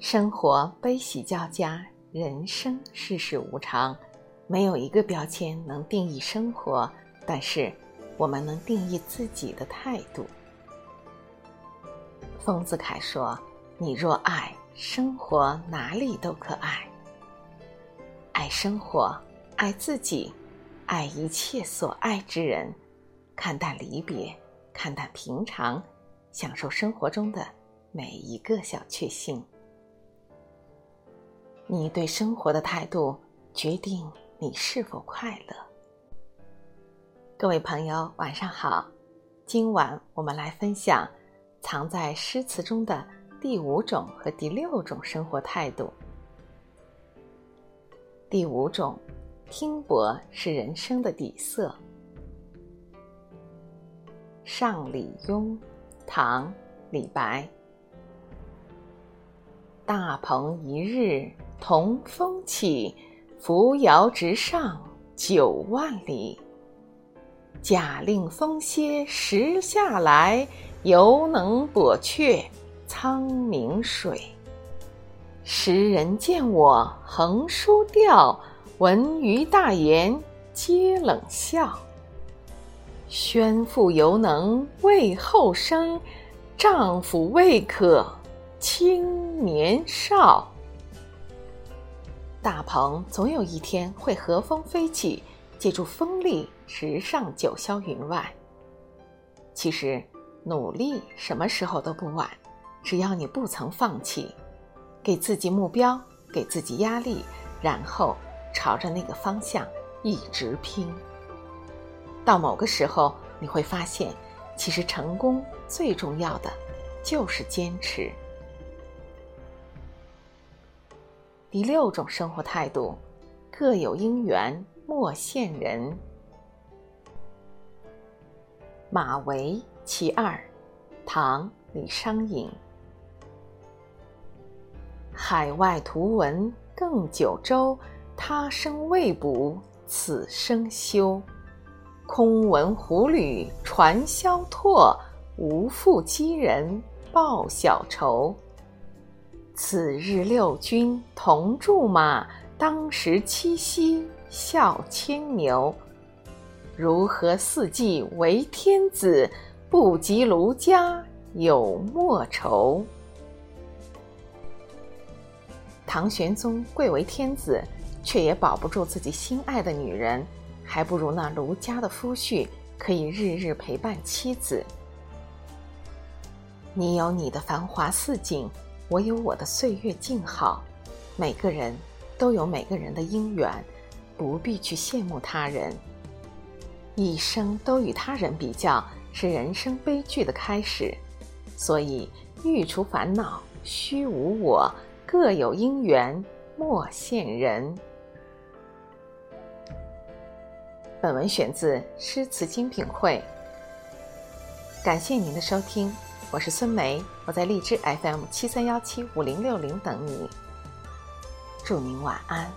生活悲喜交加，人生世事无常，没有一个标签能定义生活，但是我们能定义自己的态度。丰子恺说：“你若爱生活，哪里都可爱。爱生活，爱自己，爱一切所爱之人，看淡离别，看淡平常，享受生活中的每一个小确幸。你对生活的态度，决定你是否快乐。”各位朋友，晚上好，今晚我们来分享。藏在诗词中的第五种和第六种生活态度。第五种，拼搏是人生的底色。上李邕，唐·李白。大鹏一日同风起，扶摇直上九万里。假令风歇时下来。犹能簸却苍冥水。时人见我横书调，闻余大言皆冷笑。宣父犹能为后生，丈夫未可轻年少。大鹏总有一天会和风飞起，借助风力直上九霄云外。其实。努力什么时候都不晚，只要你不曾放弃，给自己目标，给自己压力，然后朝着那个方向一直拼。到某个时候，你会发现，其实成功最重要的就是坚持。第六种生活态度，各有因缘莫羡人。马嵬。其二，唐·李商隐。海外图闻更九州，他生未卜，此生休。空闻虎旅传萧拓，无复击人报小仇。此日六军同驻马，当时七夕笑牵牛。如何四季为天子？不及卢家有莫愁。唐玄宗贵为天子，却也保不住自己心爱的女人，还不如那卢家的夫婿可以日日陪伴妻子。你有你的繁华似锦，我有我的岁月静好。每个人都有每个人的姻缘，不必去羡慕他人。一生都与他人比较。是人生悲剧的开始，所以欲除烦恼，须无我；各有因缘，莫羡人。本文选自《诗词精品汇》，感谢您的收听，我是孙梅，我在荔枝 FM 七三幺七五零六零等你，祝您晚安。